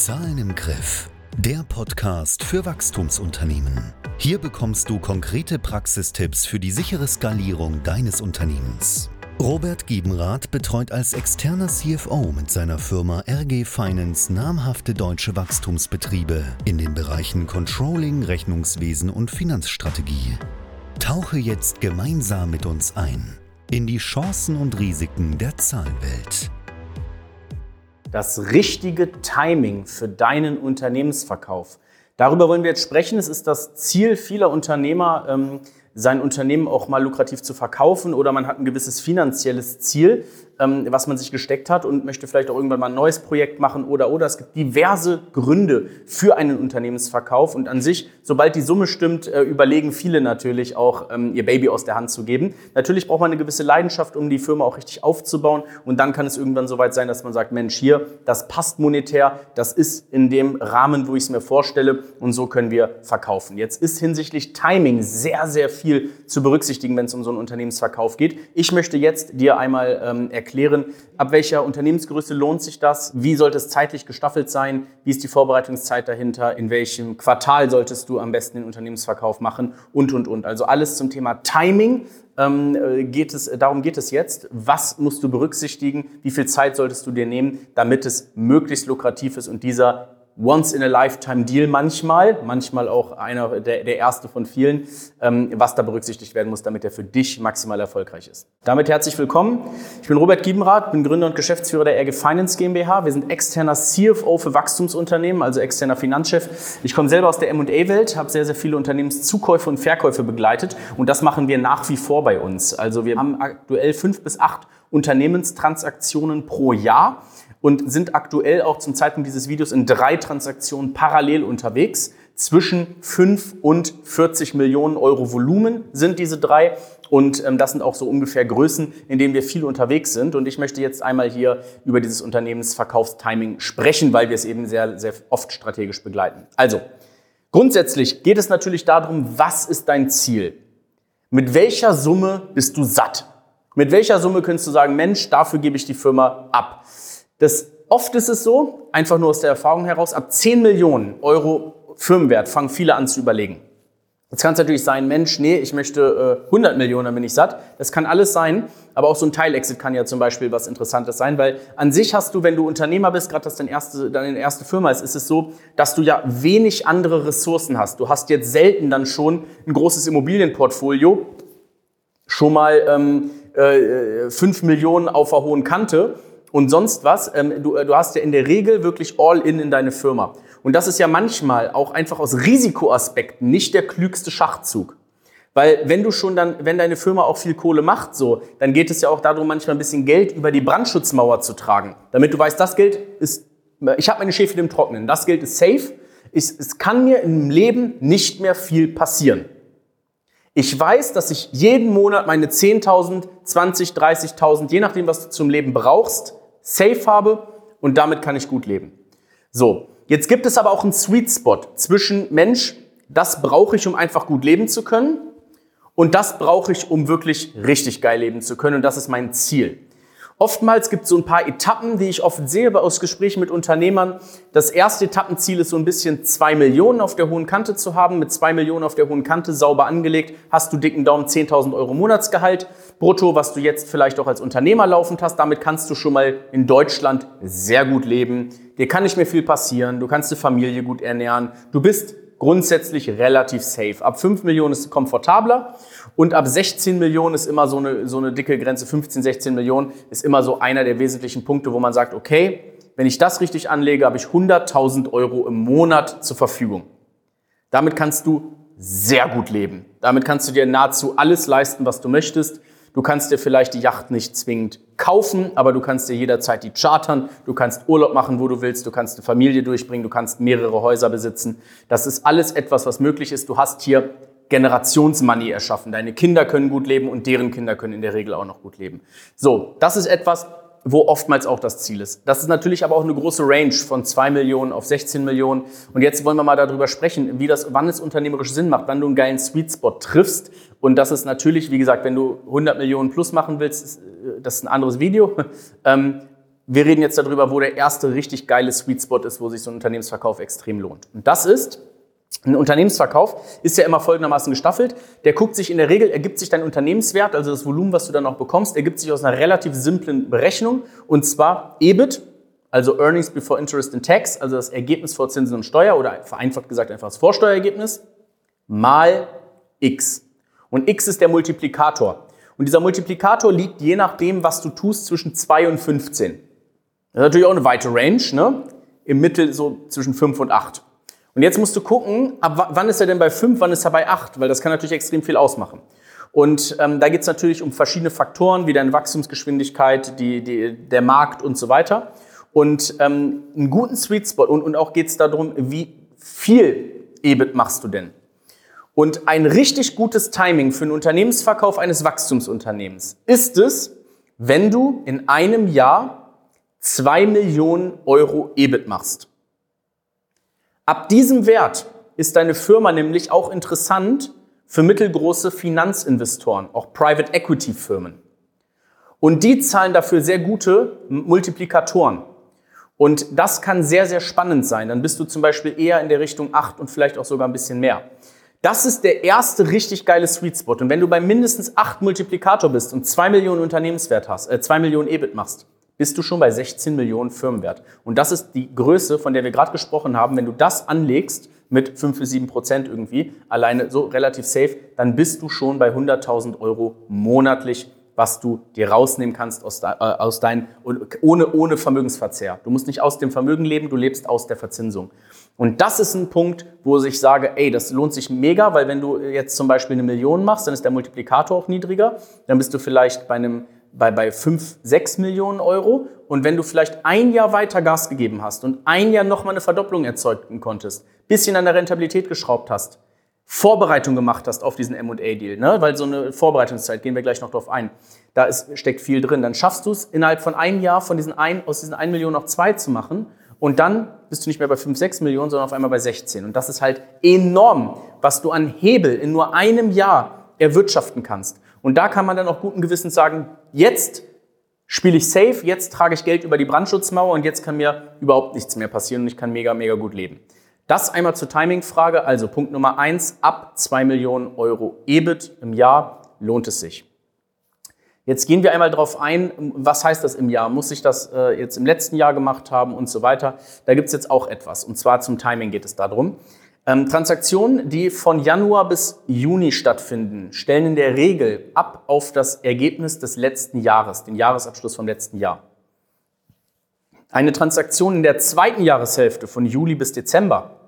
Zahlen im Griff. Der Podcast für Wachstumsunternehmen. Hier bekommst du konkrete Praxistipps für die sichere Skalierung deines Unternehmens. Robert Giebenrath betreut als externer CFO mit seiner Firma RG Finance namhafte deutsche Wachstumsbetriebe in den Bereichen Controlling, Rechnungswesen und Finanzstrategie. Tauche jetzt gemeinsam mit uns ein in die Chancen und Risiken der Zahlenwelt. Das richtige Timing für deinen Unternehmensverkauf. Darüber wollen wir jetzt sprechen. Es ist das Ziel vieler Unternehmer, ähm, sein Unternehmen auch mal lukrativ zu verkaufen oder man hat ein gewisses finanzielles Ziel, was man sich gesteckt hat und möchte vielleicht auch irgendwann mal ein neues Projekt machen oder oder. Es gibt diverse Gründe für einen Unternehmensverkauf und an sich, sobald die Summe stimmt, äh, überlegen viele natürlich auch, ähm, ihr Baby aus der Hand zu geben. Natürlich braucht man eine gewisse Leidenschaft, um die Firma auch richtig aufzubauen und dann kann es irgendwann so weit sein, dass man sagt, Mensch, hier, das passt monetär, das ist in dem Rahmen, wo ich es mir vorstelle und so können wir verkaufen. Jetzt ist hinsichtlich Timing sehr, sehr viel viel zu berücksichtigen, wenn es um so einen Unternehmensverkauf geht. Ich möchte jetzt dir einmal ähm, erklären, ab welcher Unternehmensgröße lohnt sich das, wie sollte es zeitlich gestaffelt sein, wie ist die Vorbereitungszeit dahinter, in welchem Quartal solltest du am besten den Unternehmensverkauf machen und, und, und. Also alles zum Thema Timing ähm, äh, geht es, darum geht es jetzt. Was musst du berücksichtigen? Wie viel Zeit solltest du dir nehmen, damit es möglichst lukrativ ist und dieser Once-in-a-Lifetime-Deal manchmal, manchmal auch einer der, der erste von vielen, ähm, was da berücksichtigt werden muss, damit er für dich maximal erfolgreich ist. Damit herzlich willkommen. Ich bin Robert Giebenrath, bin Gründer und Geschäftsführer der RG Finance GmbH. Wir sind externer CFO für Wachstumsunternehmen, also externer Finanzchef. Ich komme selber aus der M&A-Welt, habe sehr, sehr viele Unternehmenszukäufe und Verkäufe begleitet und das machen wir nach wie vor bei uns. Also wir haben aktuell fünf bis acht Unternehmenstransaktionen pro Jahr und sind aktuell auch zum Zeitpunkt dieses Videos in drei Transaktionen parallel unterwegs. Zwischen 5 und 40 Millionen Euro Volumen sind diese drei. Und ähm, das sind auch so ungefähr Größen, in denen wir viel unterwegs sind. Und ich möchte jetzt einmal hier über dieses Unternehmensverkaufstiming sprechen, weil wir es eben sehr, sehr oft strategisch begleiten. Also, grundsätzlich geht es natürlich darum, was ist dein Ziel? Mit welcher Summe bist du satt? Mit welcher Summe könntest du sagen, Mensch, dafür gebe ich die Firma ab? Das, oft ist es so, einfach nur aus der Erfahrung heraus, ab 10 Millionen Euro Firmenwert fangen viele an zu überlegen. Jetzt kann es natürlich sein, Mensch, nee, ich möchte äh, 100 Millionen, dann bin ich satt. Das kann alles sein, aber auch so ein Teilexit kann ja zum Beispiel was Interessantes sein, weil an sich hast du, wenn du Unternehmer bist, gerade dass dein erste, deine erste Firma ist, ist es so, dass du ja wenig andere Ressourcen hast. Du hast jetzt selten dann schon ein großes Immobilienportfolio, schon mal ähm, äh, 5 Millionen auf der hohen Kante und sonst was. Ähm, du, äh, du hast ja in der Regel wirklich All-in in deine Firma. Und das ist ja manchmal auch einfach aus Risikoaspekten nicht der klügste Schachzug. Weil wenn du schon dann, wenn deine Firma auch viel Kohle macht, so, dann geht es ja auch darum, manchmal ein bisschen Geld über die Brandschutzmauer zu tragen. Damit du weißt, das Geld ist, ich habe meine Schäfchen im Trocknen, das Geld ist safe. Ich, es kann mir im Leben nicht mehr viel passieren. Ich weiß, dass ich jeden Monat meine 10.000, 20, 30.000, je nachdem, was du zum Leben brauchst, safe habe und damit kann ich gut leben. So, jetzt gibt es aber auch einen Sweet Spot zwischen Mensch, das brauche ich, um einfach gut leben zu können und das brauche ich, um wirklich richtig geil leben zu können und das ist mein Ziel. Oftmals gibt es so ein paar Etappen, die ich oft sehe aus Gesprächen mit Unternehmern. Das erste Etappenziel ist so ein bisschen zwei Millionen auf der hohen Kante zu haben. Mit zwei Millionen auf der hohen Kante sauber angelegt hast du dicken Daumen 10.000 Euro Monatsgehalt brutto, was du jetzt vielleicht auch als Unternehmer laufend hast. Damit kannst du schon mal in Deutschland sehr gut leben. Dir kann nicht mehr viel passieren. Du kannst die Familie gut ernähren. Du bist grundsätzlich relativ safe. Ab 5 Millionen ist es komfortabler und ab 16 Millionen ist immer so eine, so eine dicke Grenze, 15, 16 Millionen ist immer so einer der wesentlichen Punkte, wo man sagt, okay, wenn ich das richtig anlege, habe ich 100.000 Euro im Monat zur Verfügung. Damit kannst du sehr gut leben. Damit kannst du dir nahezu alles leisten, was du möchtest. Du kannst dir vielleicht die Yacht nicht zwingend kaufen, aber du kannst dir jederzeit die chartern. Du kannst Urlaub machen, wo du willst. Du kannst eine Familie durchbringen. Du kannst mehrere Häuser besitzen. Das ist alles etwas, was möglich ist. Du hast hier Generationsmoney erschaffen. Deine Kinder können gut leben und deren Kinder können in der Regel auch noch gut leben. So, das ist etwas, wo oftmals auch das Ziel ist. Das ist natürlich aber auch eine große Range von 2 Millionen auf 16 Millionen. Und jetzt wollen wir mal darüber sprechen, wie das, wann es unternehmerisch Sinn macht, wann du einen geilen Sweet Spot triffst. Und das ist natürlich, wie gesagt, wenn du 100 Millionen plus machen willst, das ist ein anderes Video. Ähm, wir reden jetzt darüber, wo der erste richtig geile Sweet Spot ist, wo sich so ein Unternehmensverkauf extrem lohnt. Und das ist, ein Unternehmensverkauf ist ja immer folgendermaßen gestaffelt. Der guckt sich in der Regel, ergibt sich dein Unternehmenswert, also das Volumen, was du dann noch bekommst, ergibt sich aus einer relativ simplen Berechnung. Und zwar EBIT, also Earnings Before Interest and Tax, also das Ergebnis vor Zinsen und Steuer oder vereinfacht gesagt einfach das Vorsteuerergebnis, mal X. Und X ist der Multiplikator. Und dieser Multiplikator liegt je nachdem, was du tust, zwischen 2 und 15. Das ist natürlich auch eine weite Range, ne? Im Mittel so zwischen 5 und 8. Und jetzt musst du gucken, ab wann ist er denn bei 5, wann ist er bei 8, weil das kann natürlich extrem viel ausmachen. Und ähm, da geht es natürlich um verschiedene Faktoren, wie deine Wachstumsgeschwindigkeit, die, die, der Markt und so weiter. Und ähm, einen guten Sweet Spot und, und auch geht es darum, wie viel EBIT machst du denn? Und ein richtig gutes Timing für einen Unternehmensverkauf eines Wachstumsunternehmens ist es, wenn du in einem Jahr 2 Millionen Euro EBIT machst. Ab diesem Wert ist deine Firma nämlich auch interessant für mittelgroße Finanzinvestoren, auch Private Equity Firmen. Und die zahlen dafür sehr gute Multiplikatoren. Und das kann sehr, sehr spannend sein. Dann bist du zum Beispiel eher in der Richtung 8 und vielleicht auch sogar ein bisschen mehr. Das ist der erste richtig geile Sweet Spot. Und wenn du bei mindestens 8 Multiplikator bist und 2 Millionen Unternehmenswert hast, äh, 2 Millionen EBIT machst, bist du schon bei 16 Millionen Firmenwert. Und das ist die Größe, von der wir gerade gesprochen haben. Wenn du das anlegst mit 5 bis 7 Prozent irgendwie, alleine so relativ safe, dann bist du schon bei 100.000 Euro monatlich, was du dir rausnehmen kannst aus, de, äh, aus dein, ohne, ohne Vermögensverzehr. Du musst nicht aus dem Vermögen leben, du lebst aus der Verzinsung. Und das ist ein Punkt, wo ich sage, ey, das lohnt sich mega, weil wenn du jetzt zum Beispiel eine Million machst, dann ist der Multiplikator auch niedriger. Dann bist du vielleicht bei einem bei, bei 5, 6 Millionen Euro. Und wenn du vielleicht ein Jahr weiter Gas gegeben hast und ein Jahr nochmal eine Verdopplung erzeugen konntest, bisschen an der Rentabilität geschraubt hast, Vorbereitung gemacht hast auf diesen M&A-Deal, ne? weil so eine Vorbereitungszeit, gehen wir gleich noch drauf ein, da ist, steckt viel drin. Dann schaffst du es innerhalb von einem Jahr von diesen ein, aus diesen 1 Million noch zwei zu machen und dann bist du nicht mehr bei 5, 6 Millionen, sondern auf einmal bei 16. Und das ist halt enorm, was du an Hebel in nur einem Jahr erwirtschaften kannst. Und da kann man dann auch guten Gewissens sagen, jetzt spiele ich safe, jetzt trage ich Geld über die Brandschutzmauer und jetzt kann mir überhaupt nichts mehr passieren und ich kann mega, mega gut leben. Das einmal zur Timing-Frage. Also Punkt Nummer eins, ab zwei Millionen Euro EBIT im Jahr lohnt es sich. Jetzt gehen wir einmal darauf ein, was heißt das im Jahr? Muss ich das äh, jetzt im letzten Jahr gemacht haben und so weiter? Da gibt es jetzt auch etwas. Und zwar zum Timing geht es darum. Ähm, Transaktionen, die von Januar bis Juni stattfinden, stellen in der Regel ab auf das Ergebnis des letzten Jahres, den Jahresabschluss vom letzten Jahr. Eine Transaktion in der zweiten Jahreshälfte von Juli bis Dezember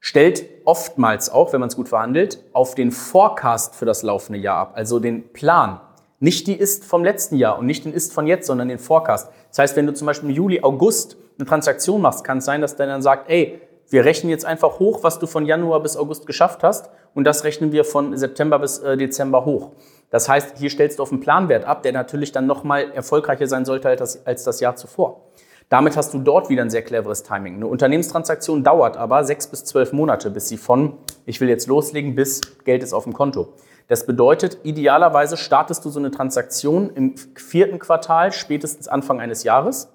stellt oftmals auch, wenn man es gut verhandelt, auf den Forecast für das laufende Jahr ab, also den Plan. Nicht die ist vom letzten Jahr und nicht den ist von jetzt, sondern den Forecast. Das heißt, wenn du zum Beispiel im Juli, August eine Transaktion machst, kann es sein, dass der dann sagt, ey, wir rechnen jetzt einfach hoch, was du von Januar bis August geschafft hast und das rechnen wir von September bis äh, Dezember hoch. Das heißt, hier stellst du auf einen Planwert ab, der natürlich dann nochmal erfolgreicher sein sollte als das, als das Jahr zuvor. Damit hast du dort wieder ein sehr cleveres Timing. Eine Unternehmenstransaktion dauert aber sechs bis zwölf Monate, bis sie von ich will jetzt loslegen bis Geld ist auf dem Konto. Das bedeutet, idealerweise startest du so eine Transaktion im vierten Quartal, spätestens Anfang eines Jahres.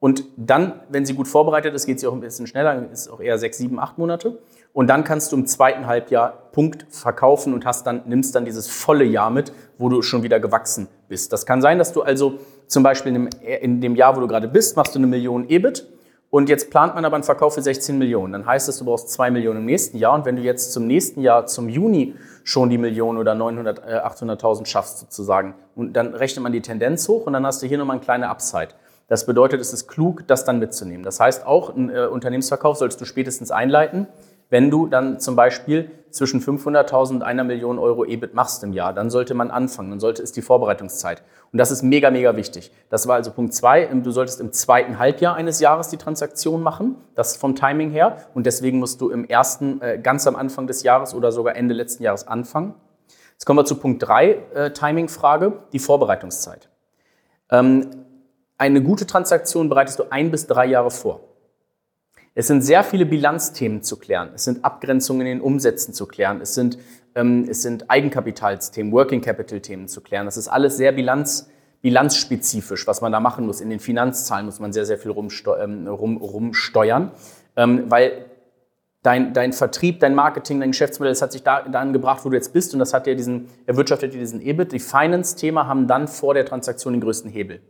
Und dann, wenn sie gut vorbereitet ist, geht sie auch ein bisschen schneller, ist auch eher sechs, sieben, acht Monate. Und dann kannst du im zweiten Halbjahr Punkt verkaufen und hast dann, nimmst dann dieses volle Jahr mit, wo du schon wieder gewachsen bist. Das kann sein, dass du also zum Beispiel in dem, Jahr, wo du gerade bist, machst du eine Million EBIT und jetzt plant man aber einen Verkauf für 16 Millionen. Dann heißt es, du brauchst zwei Millionen im nächsten Jahr. Und wenn du jetzt zum nächsten Jahr, zum Juni, schon die Million oder 900, äh, 800.000 schaffst sozusagen, und dann rechnet man die Tendenz hoch und dann hast du hier nochmal eine kleine Upside. Das bedeutet, es ist klug, das dann mitzunehmen. Das heißt, auch ein äh, Unternehmensverkauf solltest du spätestens einleiten, wenn du dann zum Beispiel zwischen 500.000 und einer Million Euro EBIT machst im Jahr, dann sollte man anfangen, dann sollte es die Vorbereitungszeit. Und das ist mega, mega wichtig. Das war also Punkt zwei. Du solltest im zweiten Halbjahr eines Jahres die Transaktion machen, das vom Timing her. Und deswegen musst du im ersten, äh, ganz am Anfang des Jahres oder sogar Ende letzten Jahres anfangen. Jetzt kommen wir zu Punkt drei, äh, Timing-Frage, die Vorbereitungszeit. Ähm, eine gute Transaktion bereitest du ein bis drei Jahre vor. Es sind sehr viele Bilanzthemen zu klären. Es sind Abgrenzungen in den Umsätzen zu klären. Es sind, ähm, es sind Eigenkapitalsthemen, Working Capital Themen zu klären. Das ist alles sehr Bilanz, bilanzspezifisch, was man da machen muss. In den Finanzzahlen muss man sehr, sehr viel rumsteu ähm, rum, rumsteuern, ähm, weil dein, dein Vertrieb, dein Marketing, dein Geschäftsmodell, das hat sich da, dahin gebracht, wo du jetzt bist und das hat dir diesen, erwirtschaftet dir diesen EBIT. Die Finance-Thema haben dann vor der Transaktion den größten Hebel.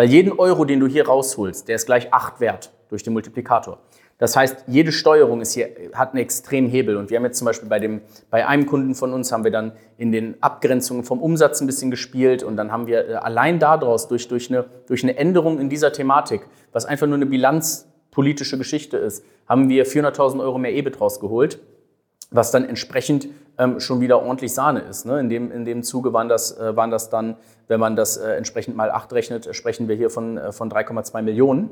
Weil jeden Euro, den du hier rausholst, der ist gleich 8 wert durch den Multiplikator. Das heißt, jede Steuerung ist hier, hat einen extremen Hebel. Und wir haben jetzt zum Beispiel bei, dem, bei einem Kunden von uns haben wir dann in den Abgrenzungen vom Umsatz ein bisschen gespielt und dann haben wir äh, allein daraus durch, durch, eine, durch eine Änderung in dieser Thematik, was einfach nur eine bilanzpolitische Geschichte ist, haben wir 400.000 Euro mehr EBIT rausgeholt, was dann entsprechend ähm, schon wieder ordentlich Sahne ist. Ne? In, dem, in dem Zuge waren das, äh, waren das dann, wenn man das äh, entsprechend mal 8 rechnet, sprechen wir hier von, äh, von 3,2 Millionen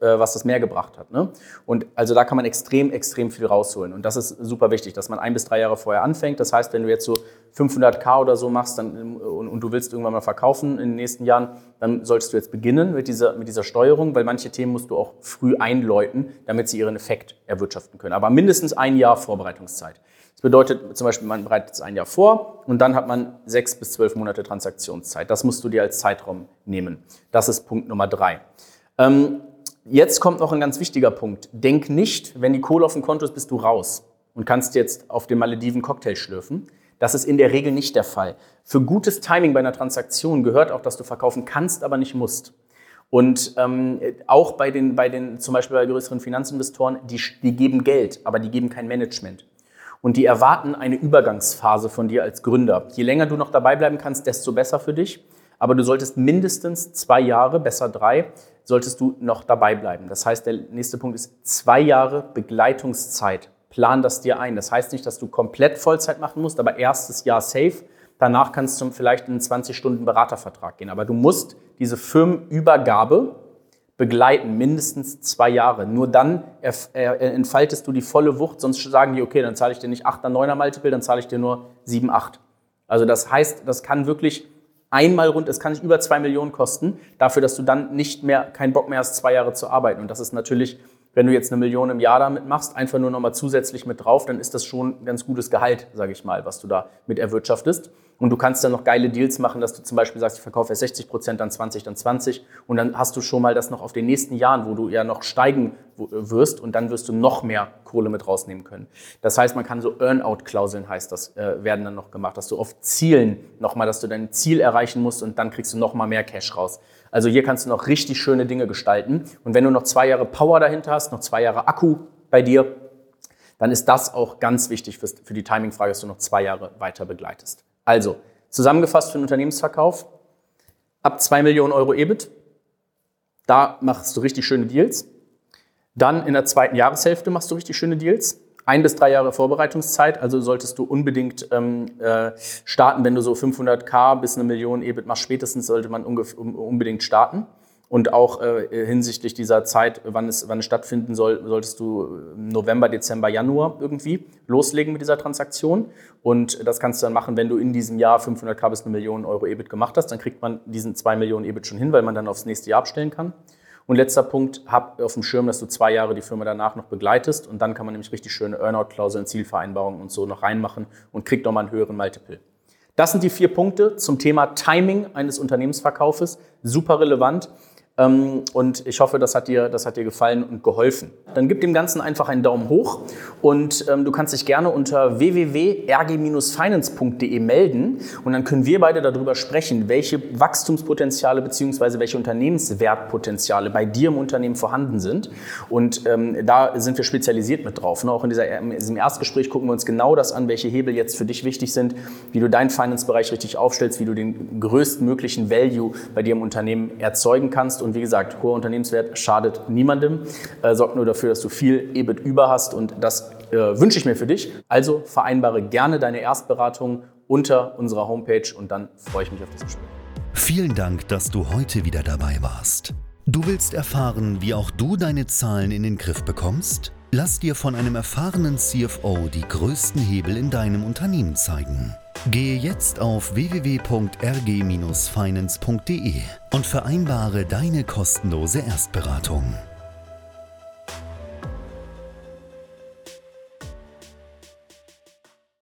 äh, was das mehr gebracht hat. Ne? Und also da kann man extrem, extrem viel rausholen. Und das ist super wichtig, dass man ein bis drei Jahre vorher anfängt. Das heißt, wenn du jetzt so 500k oder so machst dann, und, und, du willst irgendwann mal verkaufen in den nächsten Jahren, dann solltest du jetzt beginnen mit dieser, mit dieser Steuerung, weil manche Themen musst du auch früh einläuten, damit sie ihren Effekt erwirtschaften können. Aber mindestens ein Jahr Vorbereitungszeit. Das bedeutet zum Beispiel, man bereitet es ein Jahr vor und dann hat man sechs bis zwölf Monate Transaktionszeit. Das musst du dir als Zeitraum nehmen. Das ist Punkt Nummer drei. Ähm, Jetzt kommt noch ein ganz wichtiger Punkt. Denk nicht, wenn die Kohle auf dem Konto ist, bist du raus und kannst jetzt auf den Malediven Cocktail schlürfen. Das ist in der Regel nicht der Fall. Für gutes Timing bei einer Transaktion gehört auch, dass du verkaufen kannst, aber nicht musst. Und ähm, auch bei den, bei den, zum Beispiel bei größeren Finanzinvestoren, die, die geben Geld, aber die geben kein Management. Und die erwarten eine Übergangsphase von dir als Gründer. Je länger du noch dabei bleiben kannst, desto besser für dich. Aber du solltest mindestens zwei Jahre, besser drei, solltest du noch dabei bleiben. Das heißt, der nächste Punkt ist zwei Jahre Begleitungszeit. Plan das dir ein. Das heißt nicht, dass du komplett Vollzeit machen musst, aber erstes Jahr safe. Danach kannst du vielleicht in einen 20-Stunden-Beratervertrag gehen. Aber du musst diese Firmenübergabe begleiten, mindestens zwei Jahre. Nur dann entfaltest du die volle Wucht, sonst sagen die, okay, dann zahle ich dir nicht 8er, 9er Multiple, dann zahle ich dir nur 7, 8. Also das heißt, das kann wirklich einmal rund, es kann nicht über zwei Millionen kosten, dafür, dass du dann nicht mehr, keinen Bock mehr hast, zwei Jahre zu arbeiten. Und das ist natürlich, wenn du jetzt eine Million im Jahr damit machst, einfach nur nochmal zusätzlich mit drauf, dann ist das schon ein ganz gutes Gehalt, sage ich mal, was du da mit erwirtschaftest. Und du kannst dann noch geile Deals machen, dass du zum Beispiel sagst, ich verkaufe erst 60 Prozent, dann 20, dann 20. Und dann hast du schon mal das noch auf den nächsten Jahren, wo du ja noch steigen wirst und dann wirst du noch mehr Kohle mit rausnehmen können. Das heißt, man kann so Earn-out-Klauseln heißt das, äh, werden dann noch gemacht, dass du auf Zielen nochmal, dass du dein Ziel erreichen musst und dann kriegst du nochmal mehr Cash raus. Also hier kannst du noch richtig schöne Dinge gestalten. Und wenn du noch zwei Jahre Power dahinter hast, noch zwei Jahre Akku bei dir, dann ist das auch ganz wichtig für die Timing-Frage, dass du noch zwei Jahre weiter begleitest. Also, zusammengefasst für den Unternehmensverkauf, ab 2 Millionen Euro EBIT, da machst du richtig schöne Deals. Dann in der zweiten Jahreshälfte machst du richtig schöne Deals. Ein bis drei Jahre Vorbereitungszeit, also solltest du unbedingt ähm, äh, starten, wenn du so 500k bis eine Million EBIT machst, spätestens sollte man unbedingt starten. Und auch äh, hinsichtlich dieser Zeit, wann es, wann es stattfinden soll, solltest du November, Dezember, Januar irgendwie loslegen mit dieser Transaktion. Und das kannst du dann machen, wenn du in diesem Jahr 500k bis eine Million Euro EBIT gemacht hast. Dann kriegt man diesen 2 Millionen EBIT schon hin, weil man dann aufs nächste Jahr abstellen kann. Und letzter Punkt, hab auf dem Schirm, dass du zwei Jahre die Firma danach noch begleitest. Und dann kann man nämlich richtig schöne Earnout-Klauseln, Zielvereinbarungen und so noch reinmachen und kriegt nochmal einen höheren Multiple. Das sind die vier Punkte zum Thema Timing eines Unternehmensverkaufes. Super relevant. Ähm, und ich hoffe, das hat, dir, das hat dir gefallen und geholfen. Dann gib dem Ganzen einfach einen Daumen hoch und ähm, du kannst dich gerne unter www.rg-finance.de melden und dann können wir beide darüber sprechen, welche Wachstumspotenziale bzw. welche Unternehmenswertpotenziale bei dir im Unternehmen vorhanden sind. Und ähm, da sind wir spezialisiert mit drauf. Ne? Auch in, dieser, in diesem Erstgespräch gucken wir uns genau das an, welche Hebel jetzt für dich wichtig sind, wie du deinen Finance-Bereich richtig aufstellst, wie du den größtmöglichen Value bei dir im Unternehmen erzeugen kannst und wie gesagt, hoher Unternehmenswert schadet niemandem, äh, sorgt nur dafür, dass du viel EBIT über hast und das äh, wünsche ich mir für dich. Also vereinbare gerne deine Erstberatung unter unserer Homepage und dann freue ich mich auf das Gespräch. Vielen Dank, dass du heute wieder dabei warst. Du willst erfahren, wie auch du deine Zahlen in den Griff bekommst? Lass dir von einem erfahrenen CFO die größten Hebel in deinem Unternehmen zeigen. Gehe jetzt auf www.rg-finance.de und vereinbare deine kostenlose Erstberatung.